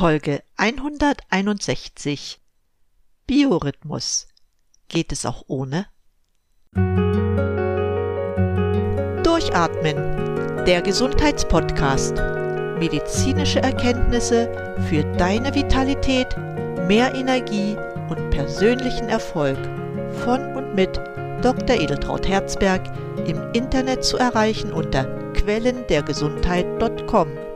Folge 161 Biorhythmus. Geht es auch ohne? Durchatmen. Der Gesundheitspodcast. Medizinische Erkenntnisse für deine Vitalität, mehr Energie und persönlichen Erfolg. Von und mit Dr. Edeltraut Herzberg im Internet zu erreichen unter quellendergesundheit.com.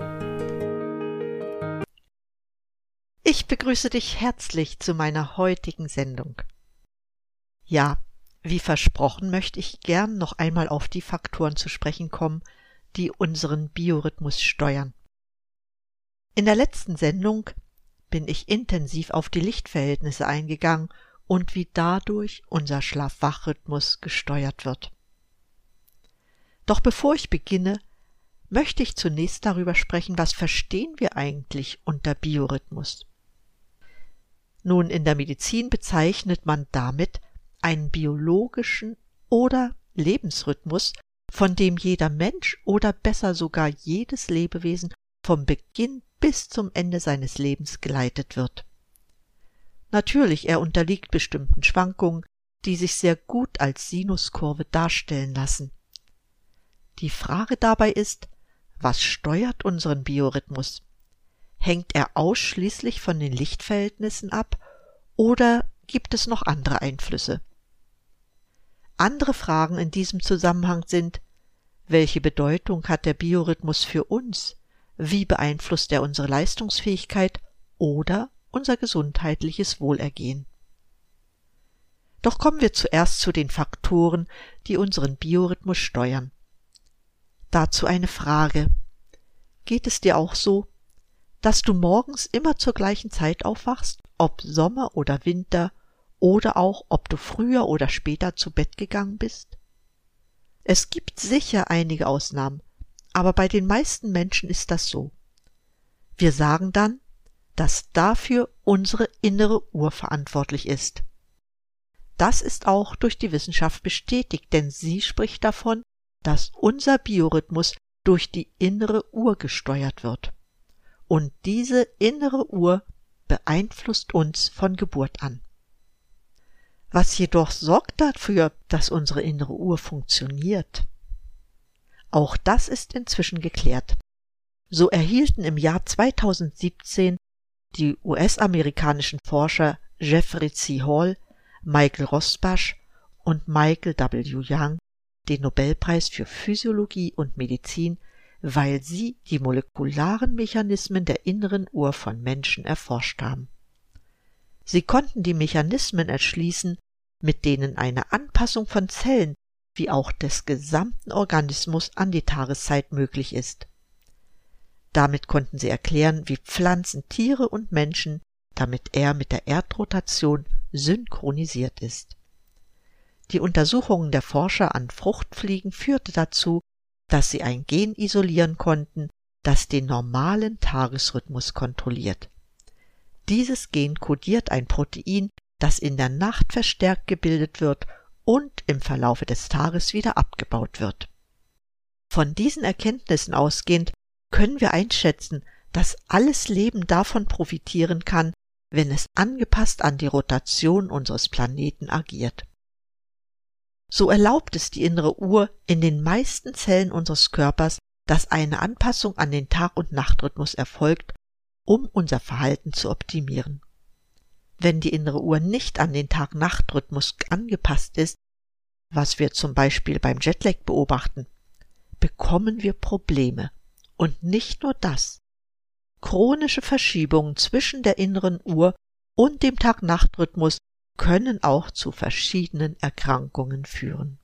Ich begrüße dich herzlich zu meiner heutigen Sendung. Ja, wie versprochen möchte ich gern noch einmal auf die Faktoren zu sprechen kommen, die unseren Biorhythmus steuern. In der letzten Sendung bin ich intensiv auf die Lichtverhältnisse eingegangen und wie dadurch unser Schlaf-Wach-Rhythmus gesteuert wird. Doch bevor ich beginne, möchte ich zunächst darüber sprechen, was verstehen wir eigentlich unter Biorhythmus. Nun, in der Medizin bezeichnet man damit einen biologischen oder Lebensrhythmus, von dem jeder Mensch oder besser sogar jedes Lebewesen vom Beginn bis zum Ende seines Lebens geleitet wird. Natürlich, er unterliegt bestimmten Schwankungen, die sich sehr gut als Sinuskurve darstellen lassen. Die Frage dabei ist, was steuert unseren Biorhythmus? Hängt er ausschließlich von den Lichtverhältnissen ab oder gibt es noch andere Einflüsse? Andere Fragen in diesem Zusammenhang sind, welche Bedeutung hat der Biorhythmus für uns? Wie beeinflusst er unsere Leistungsfähigkeit oder unser gesundheitliches Wohlergehen? Doch kommen wir zuerst zu den Faktoren, die unseren Biorhythmus steuern. Dazu eine Frage. Geht es dir auch so, dass du morgens immer zur gleichen Zeit aufwachst, ob Sommer oder Winter, oder auch ob du früher oder später zu Bett gegangen bist? Es gibt sicher einige Ausnahmen, aber bei den meisten Menschen ist das so. Wir sagen dann, dass dafür unsere innere Uhr verantwortlich ist. Das ist auch durch die Wissenschaft bestätigt, denn sie spricht davon, dass unser Biorhythmus durch die innere Uhr gesteuert wird und diese innere Uhr beeinflusst uns von Geburt an. Was jedoch sorgt dafür, dass unsere innere Uhr funktioniert? Auch das ist inzwischen geklärt. So erhielten im Jahr 2017 die US-amerikanischen Forscher Jeffrey C. Hall, Michael Rosbach und Michael W. Young den Nobelpreis für Physiologie und Medizin weil sie die molekularen Mechanismen der inneren Uhr von Menschen erforscht haben. Sie konnten die Mechanismen erschließen, mit denen eine Anpassung von Zellen wie auch des gesamten Organismus an die Tageszeit möglich ist. Damit konnten sie erklären, wie Pflanzen, Tiere und Menschen, damit er mit der Erdrotation synchronisiert ist. Die Untersuchungen der Forscher an Fruchtfliegen führte dazu, dass sie ein Gen isolieren konnten, das den normalen Tagesrhythmus kontrolliert. Dieses Gen kodiert ein Protein, das in der Nacht verstärkt gebildet wird und im Verlaufe des Tages wieder abgebaut wird. Von diesen Erkenntnissen ausgehend können wir einschätzen, dass alles Leben davon profitieren kann, wenn es angepasst an die Rotation unseres Planeten agiert so erlaubt es die innere Uhr in den meisten Zellen unseres Körpers, dass eine Anpassung an den Tag- und Nachtrhythmus erfolgt, um unser Verhalten zu optimieren. Wenn die innere Uhr nicht an den Tag-Nacht-Rhythmus angepasst ist, was wir zum Beispiel beim Jetlag beobachten, bekommen wir Probleme. Und nicht nur das. Chronische Verschiebungen zwischen der inneren Uhr und dem Tag-Nacht-Rhythmus können auch zu verschiedenen Erkrankungen führen.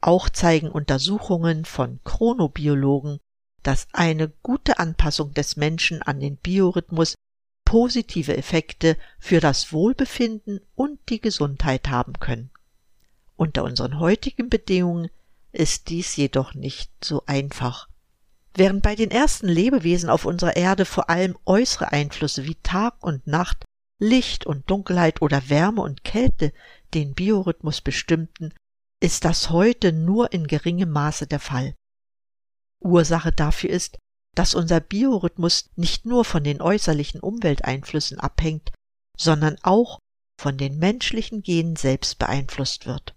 Auch zeigen Untersuchungen von Chronobiologen, dass eine gute Anpassung des Menschen an den Biorhythmus positive Effekte für das Wohlbefinden und die Gesundheit haben können. Unter unseren heutigen Bedingungen ist dies jedoch nicht so einfach. Während bei den ersten Lebewesen auf unserer Erde vor allem äußere Einflüsse wie Tag und Nacht Licht und Dunkelheit oder Wärme und Kälte den Biorhythmus bestimmten, ist das heute nur in geringem Maße der Fall. Ursache dafür ist, dass unser Biorhythmus nicht nur von den äußerlichen Umwelteinflüssen abhängt, sondern auch von den menschlichen Genen selbst beeinflusst wird.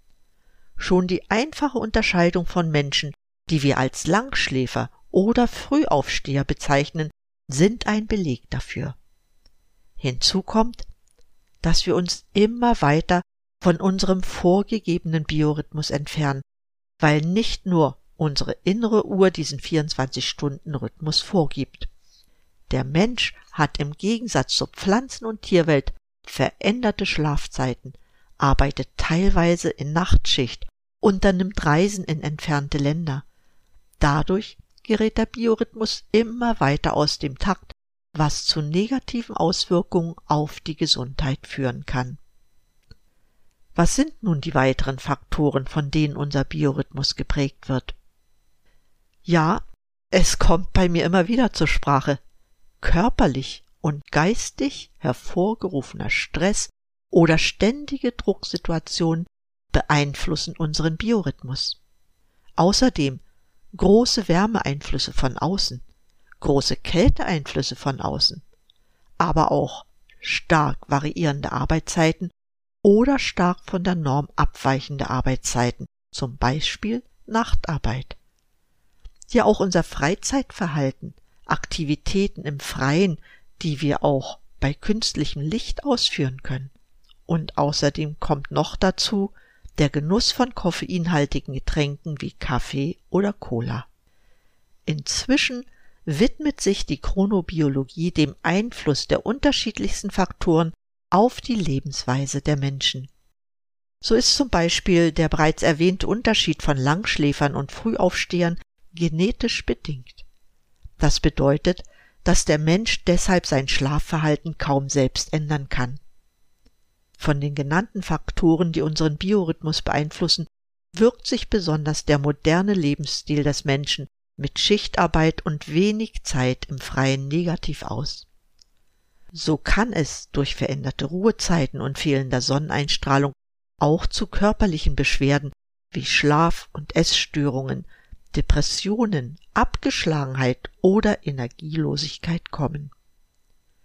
Schon die einfache Unterscheidung von Menschen, die wir als Langschläfer oder Frühaufsteher bezeichnen, sind ein Beleg dafür. Hinzu kommt, dass wir uns immer weiter von unserem vorgegebenen Biorhythmus entfernen, weil nicht nur unsere innere Uhr diesen 24-Stunden-Rhythmus vorgibt. Der Mensch hat im Gegensatz zur Pflanzen- und Tierwelt veränderte Schlafzeiten, arbeitet teilweise in Nachtschicht, unternimmt Reisen in entfernte Länder. Dadurch gerät der Biorhythmus immer weiter aus dem Takt, was zu negativen Auswirkungen auf die Gesundheit führen kann. Was sind nun die weiteren Faktoren, von denen unser Biorhythmus geprägt wird? Ja, es kommt bei mir immer wieder zur Sprache. Körperlich und geistig hervorgerufener Stress oder ständige Drucksituationen beeinflussen unseren Biorhythmus. Außerdem große Wärmeeinflüsse von außen, große Kälteeinflüsse von außen, aber auch stark variierende Arbeitszeiten oder stark von der Norm abweichende Arbeitszeiten, zum Beispiel Nachtarbeit. Ja, auch unser Freizeitverhalten, Aktivitäten im Freien, die wir auch bei künstlichem Licht ausführen können. Und außerdem kommt noch dazu der Genuss von koffeinhaltigen Getränken wie Kaffee oder Cola. Inzwischen widmet sich die Chronobiologie dem Einfluss der unterschiedlichsten Faktoren auf die Lebensweise der Menschen. So ist zum Beispiel der bereits erwähnte Unterschied von Langschläfern und Frühaufstehern genetisch bedingt. Das bedeutet, dass der Mensch deshalb sein Schlafverhalten kaum selbst ändern kann. Von den genannten Faktoren, die unseren Biorhythmus beeinflussen, wirkt sich besonders der moderne Lebensstil des Menschen mit Schichtarbeit und wenig Zeit im Freien negativ aus. So kann es durch veränderte Ruhezeiten und fehlender Sonneneinstrahlung auch zu körperlichen Beschwerden wie Schlaf- und Essstörungen, Depressionen, Abgeschlagenheit oder Energielosigkeit kommen.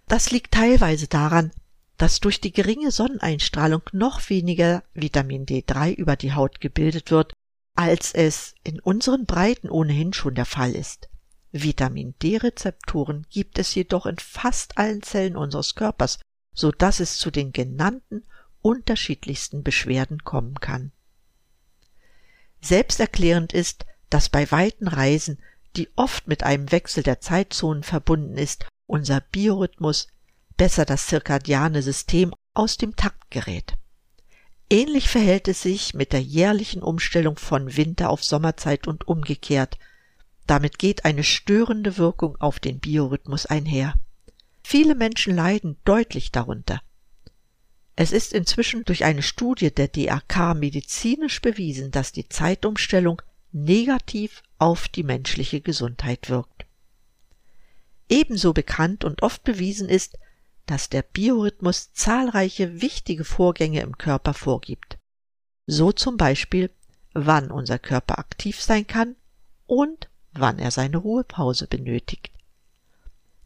Das liegt teilweise daran, dass durch die geringe Sonneneinstrahlung noch weniger Vitamin D3 über die Haut gebildet wird, als es in unseren Breiten ohnehin schon der Fall ist. Vitamin D-Rezeptoren gibt es jedoch in fast allen Zellen unseres Körpers, so dass es zu den genannten unterschiedlichsten Beschwerden kommen kann. Selbsterklärend ist, dass bei weiten Reisen, die oft mit einem Wechsel der Zeitzonen verbunden ist, unser Biorhythmus, besser das zirkadiane System, aus dem Takt gerät. Ähnlich verhält es sich mit der jährlichen Umstellung von Winter auf Sommerzeit und umgekehrt – damit geht eine störende Wirkung auf den Biorhythmus einher. Viele Menschen leiden deutlich darunter. Es ist inzwischen durch eine Studie der DAK medizinisch bewiesen, dass die Zeitumstellung negativ auf die menschliche Gesundheit wirkt. Ebenso bekannt und oft bewiesen ist, dass der Biorhythmus zahlreiche wichtige Vorgänge im Körper vorgibt. So zum Beispiel, wann unser Körper aktiv sein kann und wann er seine Ruhepause benötigt.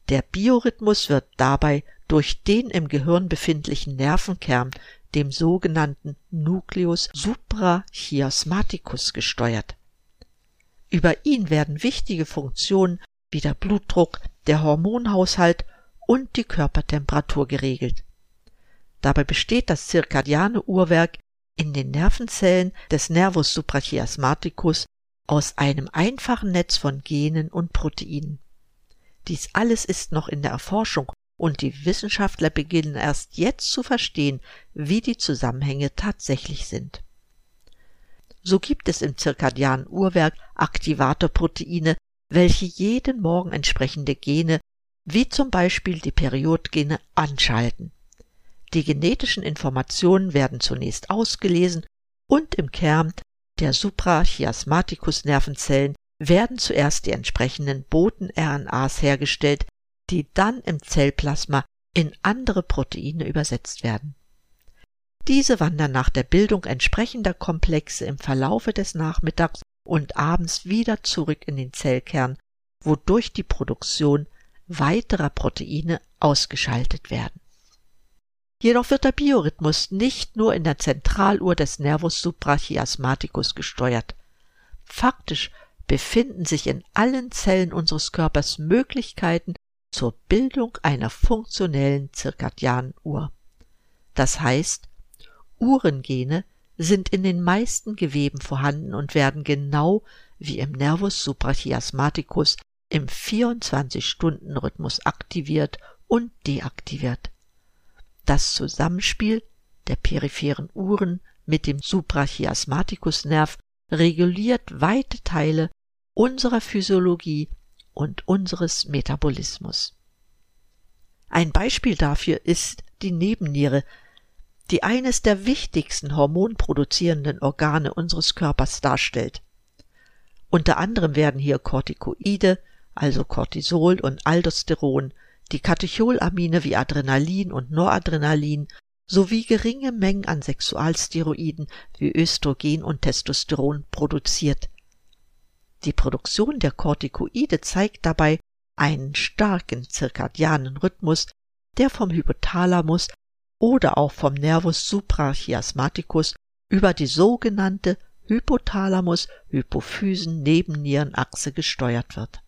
Der Biorhythmus wird dabei durch den im Gehirn befindlichen Nervenkern, dem sogenannten Nucleus suprachiasmaticus, gesteuert. Über ihn werden wichtige Funktionen wie der Blutdruck, der Hormonhaushalt und die Körpertemperatur geregelt. Dabei besteht das zirkadiane Uhrwerk in den Nervenzellen des Nervus suprachiasmaticus aus einem einfachen Netz von Genen und Proteinen. Dies alles ist noch in der Erforschung und die Wissenschaftler beginnen erst jetzt zu verstehen, wie die Zusammenhänge tatsächlich sind. So gibt es im zirkadianen Uhrwerk Aktivatorproteine, welche jeden Morgen entsprechende Gene, wie zum Beispiel die Periodgene, anschalten. Die genetischen Informationen werden zunächst ausgelesen und im Kern der Suprachiasmaticus-Nervenzellen werden zuerst die entsprechenden Boten-RNAs hergestellt, die dann im Zellplasma in andere Proteine übersetzt werden. Diese wandern nach der Bildung entsprechender Komplexe im Verlaufe des Nachmittags und abends wieder zurück in den Zellkern, wodurch die Produktion weiterer Proteine ausgeschaltet werden. Jedoch wird der Biorhythmus nicht nur in der Zentraluhr des Nervus suprachiasmaticus gesteuert. Faktisch befinden sich in allen Zellen unseres Körpers Möglichkeiten zur Bildung einer funktionellen zirkadianen Uhr. Das heißt, Uhrengene sind in den meisten Geweben vorhanden und werden genau wie im Nervus suprachiasmaticus im 24-Stunden-Rhythmus aktiviert und deaktiviert. Das Zusammenspiel der peripheren Uhren mit dem Suprachiasmaticus-Nerv reguliert weite Teile unserer Physiologie und unseres Metabolismus. Ein Beispiel dafür ist die Nebenniere, die eines der wichtigsten hormonproduzierenden Organe unseres Körpers darstellt. Unter anderem werden hier Corticoide, also Cortisol und Aldosteron, die Katecholamine wie Adrenalin und Noradrenalin sowie geringe Mengen an Sexualsteroiden wie Östrogen und Testosteron produziert. Die Produktion der Corticoide zeigt dabei einen starken zirkadianen Rhythmus, der vom Hypothalamus oder auch vom Nervus suprachiasmaticus über die sogenannte Hypothalamus-Hypophysen-Nebennierenachse gesteuert wird.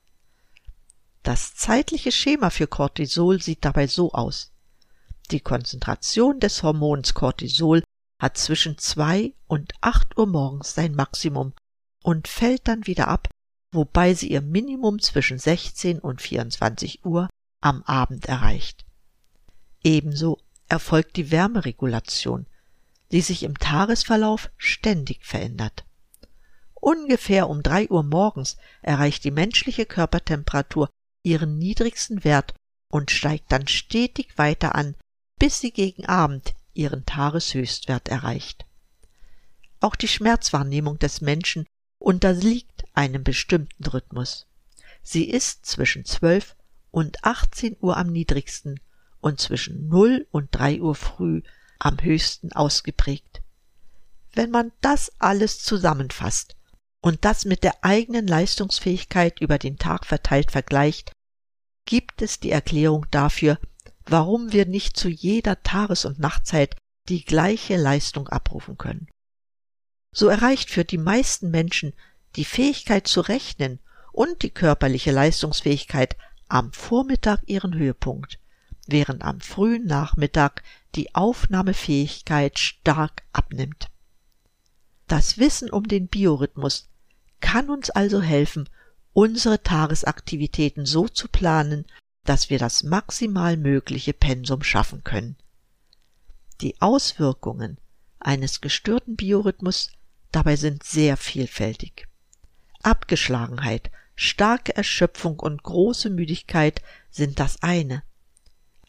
Das zeitliche Schema für Cortisol sieht dabei so aus. Die Konzentration des Hormons Cortisol hat zwischen zwei und acht Uhr morgens sein Maximum und fällt dann wieder ab, wobei sie ihr Minimum zwischen 16 und 24 Uhr am Abend erreicht. Ebenso erfolgt die Wärmeregulation, die sich im Tagesverlauf ständig verändert. Ungefähr um drei Uhr morgens erreicht die menschliche Körpertemperatur ihren niedrigsten Wert und steigt dann stetig weiter an, bis sie gegen Abend ihren Tageshöchstwert erreicht. Auch die Schmerzwahrnehmung des Menschen unterliegt einem bestimmten Rhythmus. Sie ist zwischen 12 und 18 Uhr am niedrigsten und zwischen 0 und 3 Uhr früh am höchsten ausgeprägt. Wenn man das alles zusammenfasst und das mit der eigenen Leistungsfähigkeit über den Tag verteilt vergleicht, gibt es die Erklärung dafür, warum wir nicht zu jeder Tages- und Nachtzeit die gleiche Leistung abrufen können. So erreicht für die meisten Menschen die Fähigkeit zu rechnen und die körperliche Leistungsfähigkeit am Vormittag ihren Höhepunkt, während am frühen Nachmittag die Aufnahmefähigkeit stark abnimmt. Das Wissen um den Biorhythmus kann uns also helfen, unsere Tagesaktivitäten so zu planen, dass wir das maximal mögliche Pensum schaffen können. Die Auswirkungen eines gestörten Biorhythmus dabei sind sehr vielfältig. Abgeschlagenheit, starke Erschöpfung und große Müdigkeit sind das eine,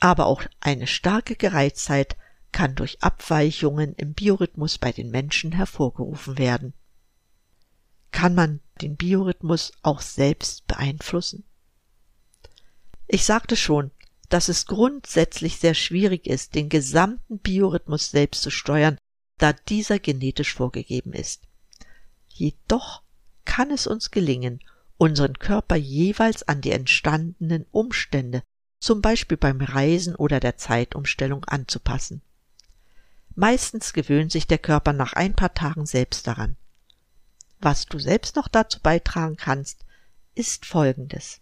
aber auch eine starke Gereiztheit kann durch Abweichungen im Biorhythmus bei den Menschen hervorgerufen werden. Kann man den Biorhythmus auch selbst beeinflussen? Ich sagte schon, dass es grundsätzlich sehr schwierig ist, den gesamten Biorhythmus selbst zu steuern, da dieser genetisch vorgegeben ist. Jedoch kann es uns gelingen, unseren Körper jeweils an die entstandenen Umstände, zum Beispiel beim Reisen oder der Zeitumstellung anzupassen. Meistens gewöhnt sich der Körper nach ein paar Tagen selbst daran. Was du selbst noch dazu beitragen kannst, ist Folgendes.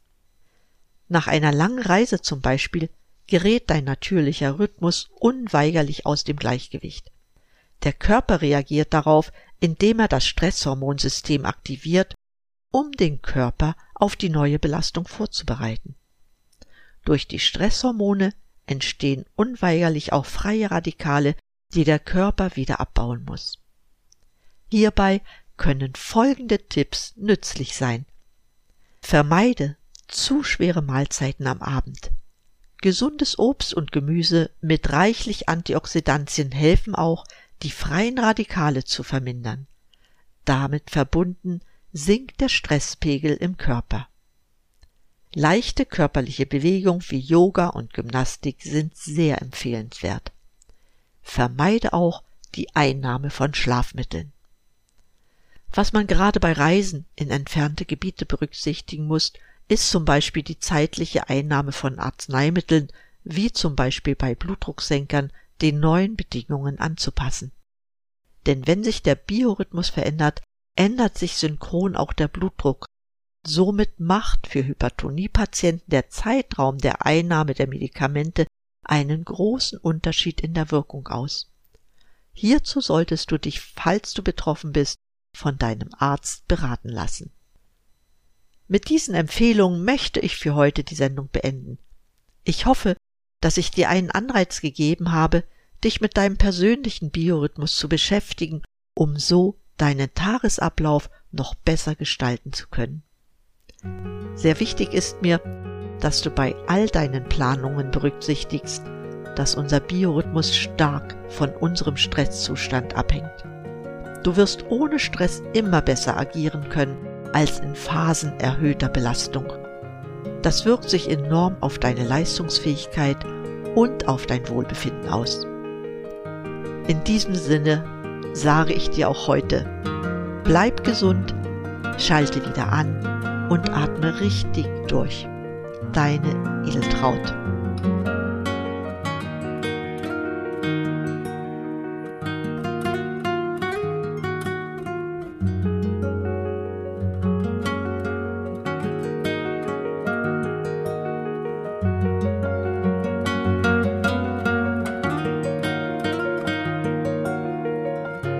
Nach einer langen Reise zum Beispiel gerät dein natürlicher Rhythmus unweigerlich aus dem Gleichgewicht. Der Körper reagiert darauf, indem er das Stresshormonsystem aktiviert, um den Körper auf die neue Belastung vorzubereiten. Durch die Stresshormone entstehen unweigerlich auch freie Radikale, die der Körper wieder abbauen muss. Hierbei können folgende Tipps nützlich sein. Vermeide zu schwere Mahlzeiten am Abend. Gesundes Obst und Gemüse mit reichlich Antioxidantien helfen auch, die freien Radikale zu vermindern. Damit verbunden sinkt der Stresspegel im Körper. Leichte körperliche Bewegung wie Yoga und Gymnastik sind sehr empfehlenswert. Vermeide auch die Einnahme von Schlafmitteln. Was man gerade bei Reisen in entfernte Gebiete berücksichtigen muss, ist zum Beispiel die zeitliche Einnahme von Arzneimitteln, wie zum Beispiel bei Blutdrucksenkern, den neuen Bedingungen anzupassen. Denn wenn sich der Biorhythmus verändert, ändert sich synchron auch der Blutdruck. Somit macht für Hypertoniepatienten der Zeitraum der Einnahme der Medikamente einen großen Unterschied in der Wirkung aus. Hierzu solltest du dich, falls du betroffen bist, von deinem Arzt beraten lassen. Mit diesen Empfehlungen möchte ich für heute die Sendung beenden. Ich hoffe, dass ich dir einen Anreiz gegeben habe, dich mit deinem persönlichen Biorhythmus zu beschäftigen, um so deinen Tagesablauf noch besser gestalten zu können. Sehr wichtig ist mir, dass du bei all deinen Planungen berücksichtigst, dass unser Biorhythmus stark von unserem Stresszustand abhängt. Du wirst ohne Stress immer besser agieren können als in Phasen erhöhter Belastung. Das wirkt sich enorm auf deine Leistungsfähigkeit und auf dein Wohlbefinden aus. In diesem Sinne sage ich dir auch heute, bleib gesund, schalte wieder an und atme richtig durch. Deine Edeltraut.